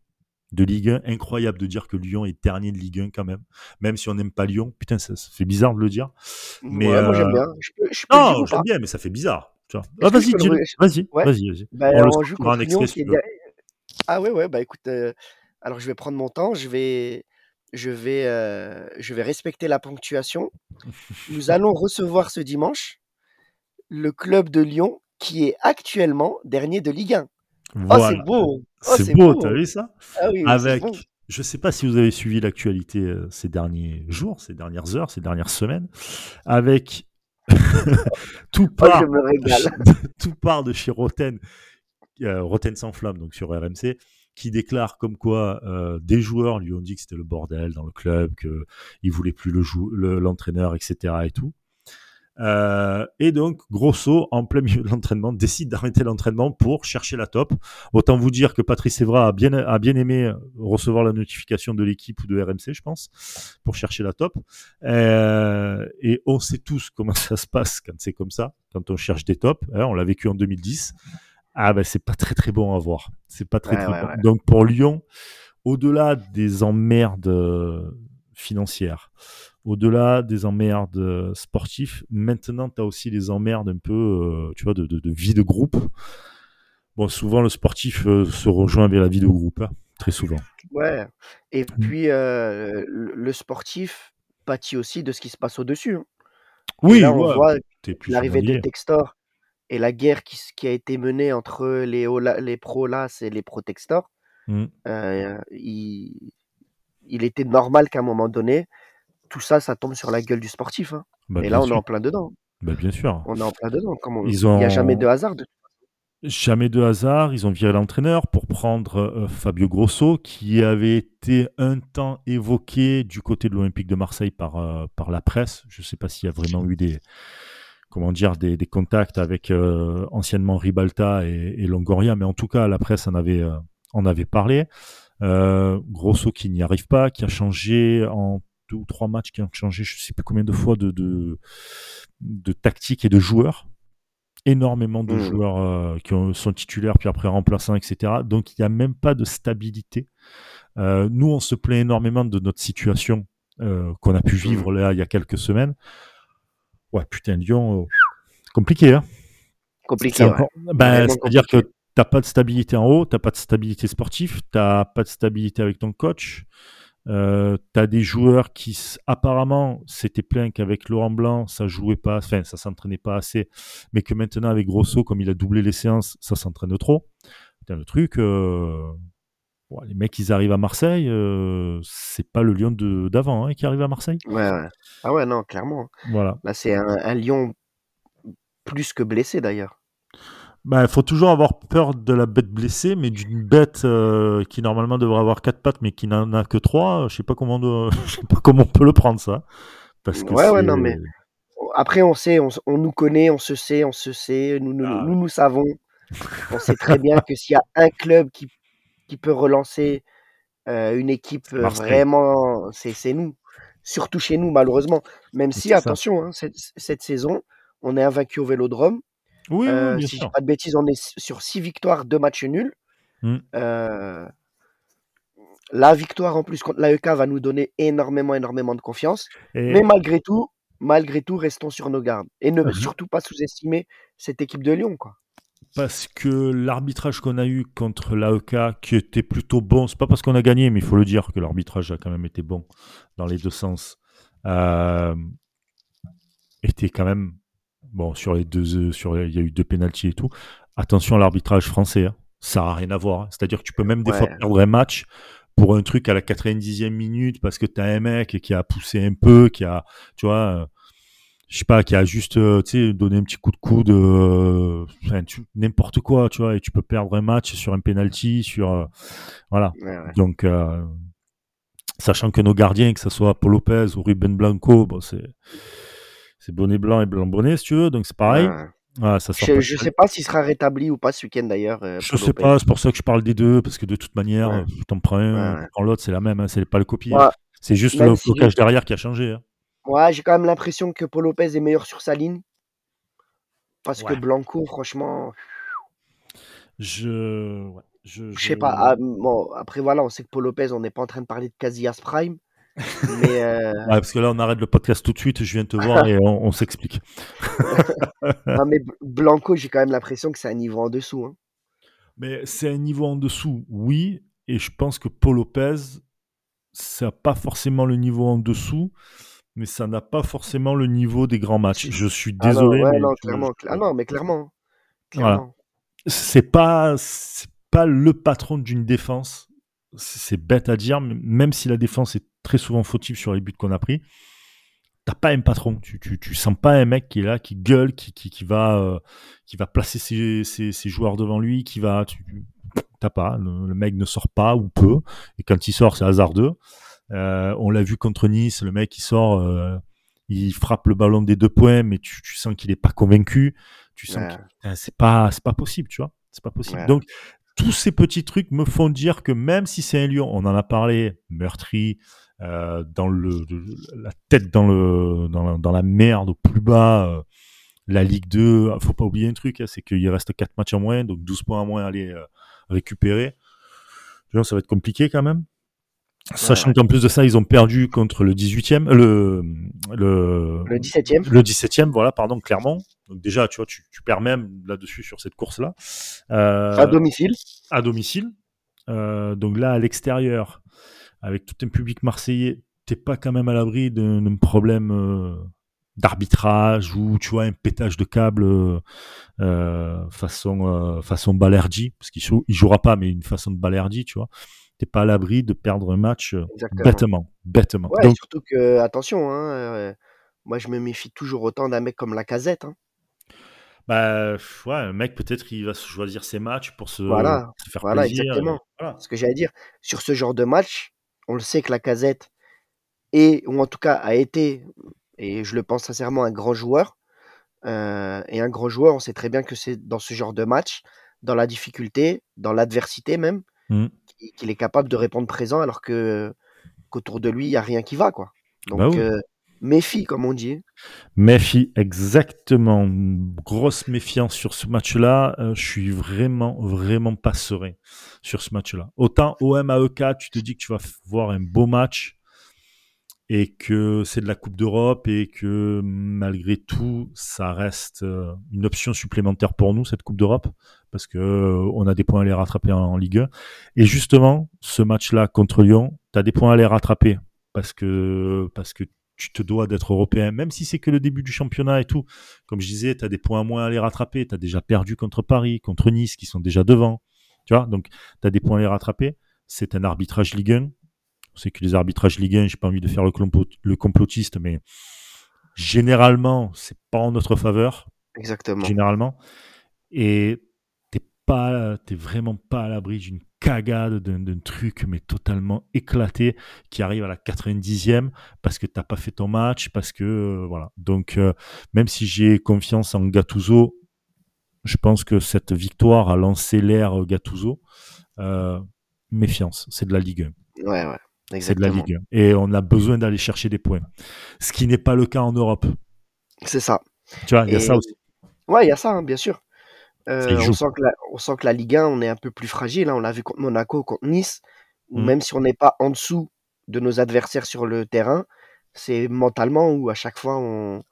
Speaker 1: de Ligue 1. Incroyable de dire que Lyon est dernier de Ligue 1 quand même. Même si on n'aime pas Lyon. Putain, ça, fait bizarre de le dire.
Speaker 2: Mais moi j'aime euh, bien.
Speaker 1: Je non, j'aime bien, mais ça fait bizarre. Ah, vas-y, vas-y, vas-y, vas-y.
Speaker 2: Bah, on, joue contre Lyon qui est... Ah ouais, ouais, bah écoute, euh, alors je vais prendre mon temps, je vais, je vais, euh, je vais respecter la ponctuation. Nous allons recevoir ce dimanche le club de Lyon qui est actuellement dernier de Ligue 1. Oh, c'est beau.
Speaker 1: Oh, c'est beau, t'as vu ça? Ah Avec, je sais pas si vous avez suivi l'actualité euh, ces derniers jours, ces dernières heures, ces dernières semaines, avec tout oh, part, tout part de chez Roten, euh, Roten sans flamme, donc sur RMC, qui déclare comme quoi euh, des joueurs lui ont dit que c'était le bordel dans le club, qu'ils voulaient plus le l'entraîneur, etc. et tout. Euh, et donc, Grosso, en plein milieu de l'entraînement, décide d'arrêter l'entraînement pour chercher la top. Autant vous dire que Patrice Evra a bien, a bien aimé recevoir la notification de l'équipe ou de RMC, je pense, pour chercher la top. Euh, et on sait tous comment ça se passe quand c'est comme ça, quand on cherche des tops. Hein, on l'a vécu en 2010. Ah ben, c'est pas très très bon à voir. C'est pas très très bon. Donc pour Lyon, au-delà des emmerdes euh, financières, au-delà des emmerdes euh, sportifs, maintenant, tu as aussi les emmerdes un peu, euh, tu vois, de, vie de groupe. Bon, souvent, le sportif euh, se rejoint vers la vie de groupe, hein, très souvent.
Speaker 2: Ouais. Et mmh. puis, le sportif pâtit aussi de ce qui se passe au-dessus. Hein.
Speaker 1: Oui, là, on
Speaker 2: voit l'arrivée des Textors et la guerre qui, qui, a été menée entre les, les pro-LAS et les pro-Textors. Mmh. il, il était normal qu'à un moment donné, tout ça, ça tombe sur la gueule du sportif. Hein. Bah, et là, on est en plein dedans.
Speaker 1: Bah, bien sûr.
Speaker 2: On est en plein dedans. Il n'y a jamais de hasard.
Speaker 1: Jamais de hasard. Ils ont viré l'entraîneur pour prendre euh, Fabio Grosso, qui avait été un temps évoqué du côté de l'Olympique de Marseille par, euh, par la presse. Je ne sais pas s'il y a vraiment eu des, comment dire, des, contacts avec euh, anciennement Ribalta et, Longoria, mais en tout cas, la presse en avait, en avait parlé. Grosso qui n'y arrive pas, qui a changé en deux ou trois matchs qui ont changé, je ne sais plus combien de fois, de, de, tactique et de joueurs. énormément de
Speaker 2: Mmh.
Speaker 1: joueurs euh, qui ont, sont titulaires, puis après remplaçants, etc. Donc il n'y a même pas de stabilité. Euh, nous, on se plaint énormément de notre situation euh, qu'on a pu vivre là il y a quelques semaines. Ouais, putain, Lyon, compliqué, hein
Speaker 2: Compliqué,
Speaker 1: C'est
Speaker 2: ouais.
Speaker 1: encore- ben, C'est-à-dire que t'as pas de stabilité en haut, t'as pas de stabilité sportive, t'as pas de stabilité avec ton coach. Euh, t'as des joueurs qui apparemment s'étaient plaints qu'avec Laurent Blanc ça jouait pas, enfin ça s'entraînait pas assez, mais que maintenant avec Grosso comme il a doublé les séances, ça s'entraîne trop. Putain, le truc, euh, les mecs ils arrivent à Marseille, euh, c'est pas le Lyon de- d'avant hein, qui arrive à Marseille.
Speaker 2: Ouais, ouais. Ah ouais, non, clairement.
Speaker 1: Voilà.
Speaker 2: Là, c'est un, un Lyon plus que blessé d'ailleurs.
Speaker 1: Bah, il faut toujours avoir peur de la bête blessée, mais d'une bête euh, qui normalement devrait avoir quatre pattes, mais qui n'en a que trois. Je sais pas comment, on doit- je sais pas comment on peut le prendre ça, parce que
Speaker 2: Ouais, ouais,
Speaker 1: c'est-
Speaker 2: non, mais- Après, on sait, on, nous connaît, on se sait, on se sait, nous nous,
Speaker 1: Ah.
Speaker 2: nous, nous savons. On sait très bien que s'il y a un club qui, qui peut relancer euh, une équipe euh,
Speaker 1: Marseille.
Speaker 2: vraiment, c'est c'est nous. Surtout chez nous, malheureusement. Même si, attention, hein, cette, cette saison, on est invaincu au Vélodrome.
Speaker 1: Oui,
Speaker 2: Euh,
Speaker 1: oui, bien
Speaker 2: si je
Speaker 1: sûr.
Speaker 2: dis pas de bêtises, on est sur six victoires, deux matchs nuls.
Speaker 1: Mm.
Speaker 2: Euh, la victoire en plus contre l'AEK va nous donner énormément, énormément de confiance.
Speaker 1: Et-
Speaker 2: Mais malgré tout, malgré tout, restons sur nos gardes. Et ne
Speaker 1: Mhm.
Speaker 2: surtout pas sous-estimer cette équipe de Lyon. Quoi.
Speaker 1: Parce que l'arbitrage qu'on a eu contre l'AEK, qui était plutôt bon, c'est pas parce qu'on a gagné, mais il faut le dire que l'arbitrage a quand même été bon dans les deux sens, euh, était quand même bon sur les deux, euh, sur les- il y a eu deux pénalties et tout. Attention à l'arbitrage français, hein. ça n'a rien à voir. hein. C'est-à-dire que tu peux même des fois perdre un match pour un truc à la 90e minute parce que tu as un mec qui a poussé un peu, qui a, tu vois. euh, je sais pas, qui a juste euh, tu sais, donné un petit coup de coude, euh, enfin, n'importe quoi, tu vois, et tu peux perdre un match sur un penalty, sur voilà.
Speaker 2: Ouais, ouais.
Speaker 1: Donc, sachant que nos gardiens, que ce soit Paul Lopez ou Ruben Blanco, bon, c'est c'est bonnet blanc et blanc bonnet, si tu veux, donc c'est pareil. Ça sort
Speaker 2: Je,
Speaker 1: de-
Speaker 2: sais pas s'il sera rétabli ou pas ce week-end d'ailleurs. euh,
Speaker 1: je
Speaker 2: pour
Speaker 1: sais pas, c'est pour ça que je parle des deux, parce que de toute manière,
Speaker 2: Ouais.
Speaker 1: euh, t'en prends un,
Speaker 2: Ouais,
Speaker 1: prends l'autre, c'est la même, hein, c'est pas le copier.
Speaker 2: Moi,
Speaker 1: c'est juste
Speaker 2: même
Speaker 1: le
Speaker 2: si
Speaker 1: blocage derrière qui a changé. hein.
Speaker 2: moi, j'ai quand même l'impression que Paul Lopez est meilleur sur sa ligne. Parce que. Blanco, franchement,
Speaker 1: Je, je,
Speaker 2: je sais pas. ah, bon, après, voilà, on sait que Paul Lopez, on n'est pas en train de parler de Casillas Prime. Mais euh,
Speaker 1: Ouais, parce que là, on arrête le podcast tout de suite, je viens te voir et on, on s'explique.
Speaker 2: non, mais Blanco, j'ai quand même l'impression que c'est un niveau en dessous. hein.
Speaker 1: Mais c'est un niveau en dessous, oui, et je pense que Paul Lopez, ça n'a pas forcément le niveau en dessous, mais ça n'a pas forcément le niveau des grands matchs. Je suis
Speaker 2: Ah non,
Speaker 1: désolé,
Speaker 2: ouais,
Speaker 1: mais
Speaker 2: non, clairement,
Speaker 1: je-
Speaker 2: ah non, mais clairement.
Speaker 1: Voilà.
Speaker 2: clairement.
Speaker 1: c'est pas c'est pas le patron d'une défense. C'est c'est bête à dire, mais même si la défense est très souvent fautive sur les buts qu'on a pris, t'as pas un patron. Tu, tu, tu sens pas un mec qui est là, qui gueule, qui, qui, qui va euh, qui va placer ses, ses, ses joueurs devant lui, qui va tu, t'as pas. Le, le mec ne sort pas ou peu, et quand il sort, c'est hasardeux. Euh, on l'a vu contre Nice, le mec il sort, euh, il frappe le ballon des deux points, mais tu, tu sens qu'il est pas convaincu. Tu sens
Speaker 2: Ouais.
Speaker 1: que c'est pas c'est pas possible, tu vois. C'est pas possible.
Speaker 2: Ouais.
Speaker 1: Donc tous ces petits trucs me font dire que même si c'est un lion, on en a parlé, meurtri, euh, dans le, la tête dans le dans la, dans la merde au plus bas, euh, la Ligue 2, faut pas oublier un truc, hein, c'est qu'il reste 4 matchs en moins, donc 12 points en moins à aller euh, récupérer. Ça va être compliqué quand même. Sachant
Speaker 2: ouais.
Speaker 1: qu'en plus de ça, ils ont perdu contre le 18e, euh, le, le,
Speaker 2: Le 17e.
Speaker 1: le 17e, voilà, pardon, Clermont. Donc déjà, tu vois, tu, tu perds même là-dessus sur cette course-là. Euh,
Speaker 2: À domicile.
Speaker 1: à domicile. Euh, donc là, à l'extérieur, avec tout un public marseillais, t'es pas quand même à l'abri d'un problème euh, d'arbitrage ou tu vois un pétage de câble euh, euh, façon euh, façon Balerdi, parce qu'il jou- jouera pas, mais une façon de Balerdi, tu vois. T'es pas à l'abri de perdre un match
Speaker 2: Exactement.
Speaker 1: bêtement, bêtement.
Speaker 2: Ouais,
Speaker 1: Donc,
Speaker 2: surtout que, attention, hein, moi je me méfie toujours autant d'un mec comme la casette. Hein.
Speaker 1: bah, ouais, un mec peut-être il va choisir ses matchs pour se,
Speaker 2: Voilà,
Speaker 1: se faire
Speaker 2: voilà,
Speaker 1: plaisir.
Speaker 2: exactement.
Speaker 1: voilà.
Speaker 2: Ce que j'allais dire, sur ce genre de match, on le sait que la casette est, ou en tout cas a été, et je le pense sincèrement, un grand joueur. Euh, et un grand joueur, on sait très bien que c'est dans ce genre de match, dans la difficulté, dans l'adversité même,
Speaker 1: Mhm.
Speaker 2: qu'il qu'il est capable de répondre présent alors que qu'autour de lui, il n'y a rien qui va. Quoi. Donc,
Speaker 1: Bah oui.
Speaker 2: euh, méfie, comme on dit.
Speaker 1: Méfie, exactement. Grosse méfiance sur ce match-là. Euh, je suis vraiment, vraiment pas serein sur ce match-là. Autant OM AEK, tu te dis que tu vas voir un beau match et que c'est de la Coupe d'Europe et que malgré tout, ça reste euh, une option supplémentaire pour nous, cette Coupe d'Europe, parce que euh, on a des points à les rattraper en, Ligue 1. Et justement, ce match-là contre Lyon, tu as des points à les rattraper parce que, parce que tu te dois d'être européen, même si c'est que le début du championnat et tout. Comme je disais, tu as des points à moins à les rattraper. Tu as déjà perdu contre Paris, contre Nice, qui sont déjà devant. Tu vois, donc tu as des points à les rattraper. C'est un arbitrage Ligue 1 c'est que les arbitrages Ligue 1, j'ai pas envie de faire le, le complotiste, mais généralement, c'est pas en notre faveur.
Speaker 2: Exactement.
Speaker 1: Généralement. Et t'es pas, t'es vraiment pas à l'abri d'une cagade, d'un truc, mais totalement éclaté, qui arrive à la 90e parce que t'as pas fait ton match, parce que, euh, voilà. Donc, euh, même si j'ai confiance en Gattuso, je pense que cette victoire a lancé l'ère Gattuso. Euh, méfiance, c'est de la Ligue
Speaker 2: 1. Ouais, ouais.
Speaker 1: C'est de la Ligue. Et on a besoin d'aller chercher des points. Ce qui n'est pas le cas en Europe.
Speaker 2: C'est ça.
Speaker 1: Tu vois, il y a ça aussi.
Speaker 2: Ouais, il y a ça, hein, bien sûr. Euh, on, sent que la, on sent que la Ligue 1, on est un peu plus fragile. Hein. On l'a vu contre Monaco, contre Nice. Mm. Même si on n'est pas en dessous de nos adversaires sur le terrain, c'est mentalement où à chaque fois on,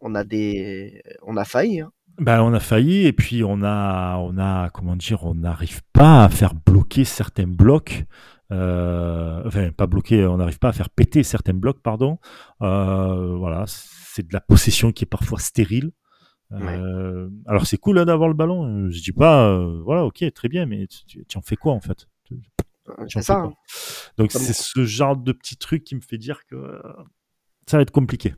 Speaker 2: on a des on a failli. Hein.
Speaker 1: Ben, on a failli et puis on a on a comment dire on n'arrive pas à faire bloquer certains blocs euh, enfin pas bloquer, on n'arrive pas à faire péter certains blocs, pardon. Euh, voilà, c'est de la possession qui est parfois stérile. Euh, alors c'est cool hein, d'avoir le ballon. Je dis pas, voilà, ok, très bien, mais tu, en fais quoi en fait?
Speaker 2: Ça. Hein.
Speaker 1: Donc c'est ce genre de petit truc qui me fait dire que ça va être compliqué.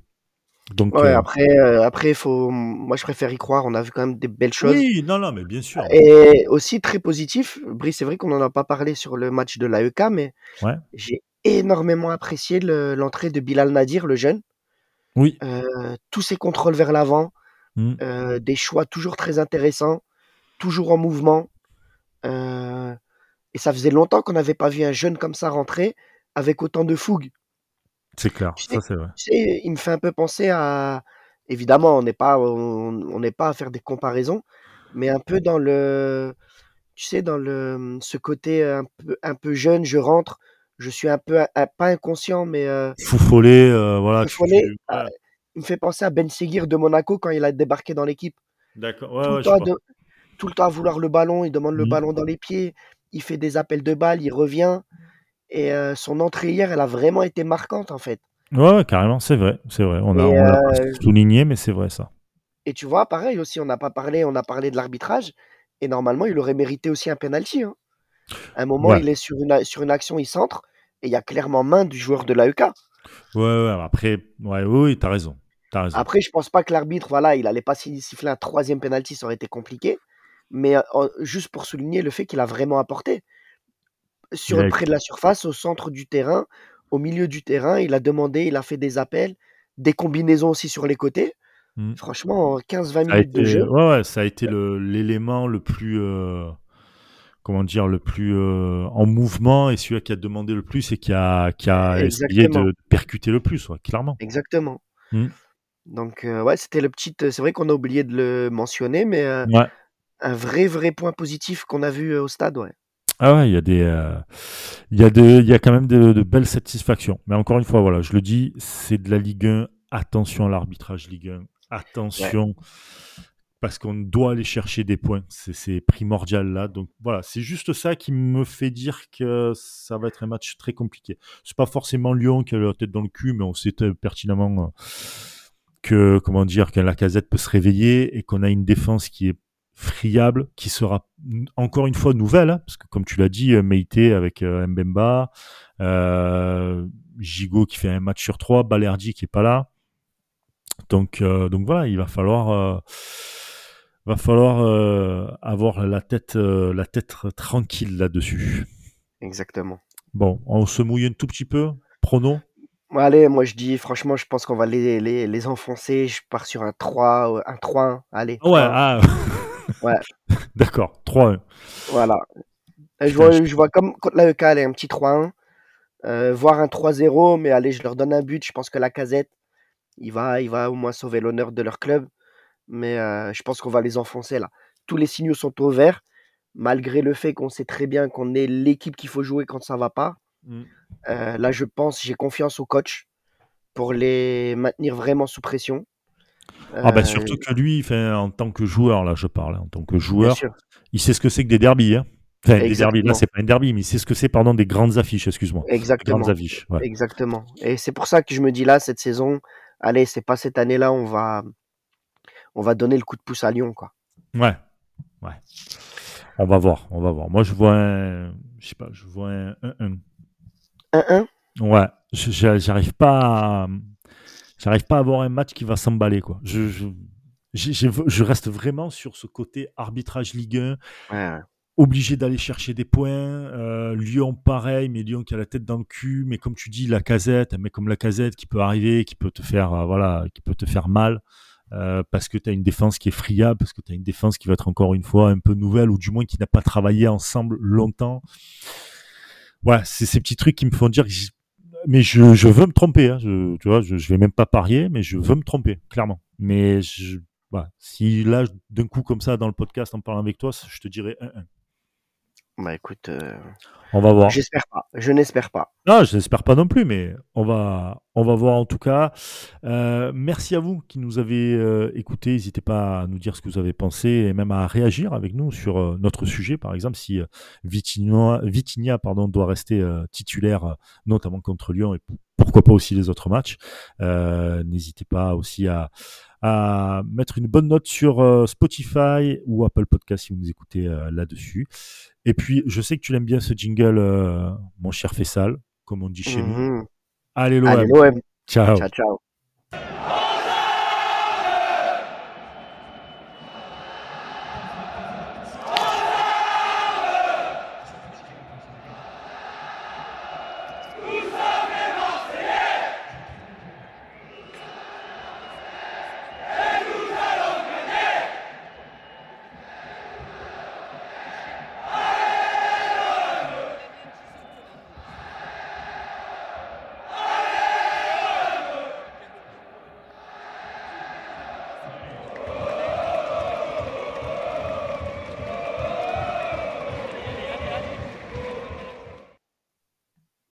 Speaker 2: Donc, ouais, euh, après, euh, après, faut, moi je préfère y croire. On a vu quand même des belles choses.
Speaker 1: Oui, non, non, mais bien sûr.
Speaker 2: Et aussi très positif. Brice, c'est vrai qu'on n'en a pas parlé sur le match de l'AEK, mais
Speaker 1: ouais.
Speaker 2: j'ai énormément apprécié l'entrée de Bilal Nadir, le jeune.
Speaker 1: Oui.
Speaker 2: Euh, tous ses contrôles vers l'avant, mmh. des choix toujours très intéressants, toujours en mouvement. et ça faisait longtemps qu'on n'avait pas vu un jeune comme ça rentrer avec autant de fougue.
Speaker 1: C'est clair, ça c'est vrai.
Speaker 2: il me fait un peu penser à. Évidemment, on n'est pas, on n'est pas à faire des comparaisons, mais un peu dans le, tu sais, dans le, ce côté un peu, un peu jeune, je rentre, je suis un peu, pas inconscient, mais euh,
Speaker 1: foufolé, euh, voilà.
Speaker 2: Ah, il me fait penser à Ben Seguir de Monaco quand il a débarqué dans l'équipe.
Speaker 1: D'accord.
Speaker 2: tout, le temps à vouloir le ballon, il demande le mmh. ballon dans les pieds, il fait des appels de balles, il revient. Et son entrée hier, elle a vraiment été marquante en fait.
Speaker 1: Ouais, carrément, c'est vrai, c'est vrai. On a, souligné, mais c'est vrai ça.
Speaker 2: Et tu vois, pareil aussi, on n'a pas parlé, on a parlé de l'arbitrage, et normalement, il aurait mérité aussi un penalty. Hein. À un moment, il est sur une, sur une action, il centre, et il y a clairement main du joueur de l'AEK.
Speaker 1: Ouais, ouais, après, ouais, oui, t'as raison.
Speaker 2: Après, je pense pas que l'arbitre, voilà, il allait pas siffler un troisième penalty, ça aurait été compliqué. Mais juste pour souligner le fait qu'il a vraiment apporté sur, près de la surface, au centre du terrain, au milieu du terrain. Il a demandé, il a fait des appels, des combinaisons aussi sur les côtés. Mmh. Franchement, 15-20 minutes de jeu.
Speaker 1: Ouais, ça a été l'élément le, plus. Euh, comment dire, le plus euh, en mouvement et celui qui a demandé le plus et qui a, qui a essayé de percuter le plus, clairement.
Speaker 2: Exactement. Mmh. Donc, euh, ouais, c'était le petit. C'est vrai qu'on a oublié de le mentionner, mais un vrai, vrai point positif qu'on a vu au stade, ouais.
Speaker 1: Ah ouais, il y a des, euh, il y a des, il y a quand même de, belles satisfactions. Mais encore une fois, voilà, je le dis, c'est de la Ligue 1. Attention à l'arbitrage Ligue 1. Attention. Parce qu'on doit aller chercher des points. C'est primordial là. Donc voilà, c'est juste ça qui me fait dire que ça va être un match très compliqué. C'est pas forcément Lyon qui a la tête dans le cul, mais on sait pertinemment euh, que, comment dire, qu'un Lacazette peut se réveiller et qu'on a une défense qui est friable, qui sera encore une fois nouvelle, hein, parce que comme tu l'as dit, euh, Meite avec euh, Mbemba, euh, Gigot qui fait un match sur trois, Balerdi qui est pas là. Donc, donc voilà, il va falloir, va falloir avoir la tête, la tête tranquille là-dessus.
Speaker 2: Exactement.
Speaker 1: Bon, on se mouille un tout petit peu.
Speaker 2: Allez, moi je dis, franchement, je pense qu'on va les, les, les, enfoncer. Je pars sur un 3, un 3-1. Allez.
Speaker 1: Ouais, ah.
Speaker 2: Ouais.
Speaker 1: D'accord, 3-1.
Speaker 2: Voilà. Je vois, je vois comme contre l'AEK, est un petit 3-1. Euh, voire un 3-0, mais allez, je leur donne un but. Je pense que la casette, Il va, il va au moins sauver l'honneur de leur club. Mais euh, je pense qu'on va les enfoncer là. Tous les signaux sont au vert, malgré le fait qu'on sait très bien qu'on est l'équipe qu'il faut jouer quand ça va pas.
Speaker 1: Mm.
Speaker 2: Euh, là, je pense, j'ai confiance au coach pour les maintenir vraiment sous pression.
Speaker 1: Ah bah surtout que lui, en tant que joueur, là je parle, hein, en tant que joueur, il sait ce que c'est que des derbies. Hein. Enfin, des derbies, là
Speaker 2: exactement,
Speaker 1: c'est pas un derby, mais il sait ce que c'est, pardon, des grandes affiches, excuse-moi. Des grandes
Speaker 2: exactement,
Speaker 1: affiches, ouais.
Speaker 2: exactement. Et c'est pour ça que je me dis là, cette saison, allez, c'est pas cette année-là, on va, on va donner le coup de pouce à Lyon, quoi.
Speaker 1: Ouais, ouais. On va voir, on va voir. Moi je vois un, je sais pas, je vois un 1-1.
Speaker 2: 1-1,
Speaker 1: Ouais, j'arrive pas à, j'arrive pas à avoir un match qui va s'emballer, quoi. Je, je, reste vraiment sur ce côté arbitrage Ligue 1,
Speaker 2: ouais, ouais.
Speaker 1: obligé d'aller chercher des points. Euh, Lyon, pareil, mais Lyon qui a la tête dans le cul. Mais comme tu dis, la casette, un mec comme la casette qui peut arriver, qui peut te faire, euh, voilà, qui peut te faire mal. euh, parce que tu as une défense qui est friable, parce que tu as une défense qui va être encore une fois un peu nouvelle, ou du moins qui n'a pas travaillé ensemble longtemps. Ouais, c'est ces petits trucs qui me font dire que mais je, je veux me tromper, hein. je, tu vais même pas parier, mais je veux me tromper, clairement. Mais je, voilà, si là, d'un coup comme ça, dans le podcast, en parlant avec toi, je te dirais 1-1.
Speaker 2: Bah écoute, euh,
Speaker 1: On va voir.
Speaker 2: j'espère pas, je n'espère pas.
Speaker 1: Non, je n'espère pas non plus, mais on va, on va voir en tout cas. Euh, merci à vous qui nous avez euh, écoutés. N'hésitez pas à nous dire ce que vous avez pensé et même à réagir avec nous sur notre sujet. Par exemple, si pardon, doit rester titulaire, notamment contre Lyon et pourquoi pas aussi les autres matchs. N'hésitez pas aussi à, à mettre une bonne note sur euh, Spotify ou Apple Podcast si vous nous écoutez euh, là-dessus. Et puis, je sais que tu l'aimes bien ce jingle, euh, mon cher Fessal, comme on dit chez nous.
Speaker 2: Mhm.
Speaker 1: Allez l'OM,
Speaker 2: Allez, l'OM.
Speaker 1: ciao.
Speaker 2: Ciao, ciao.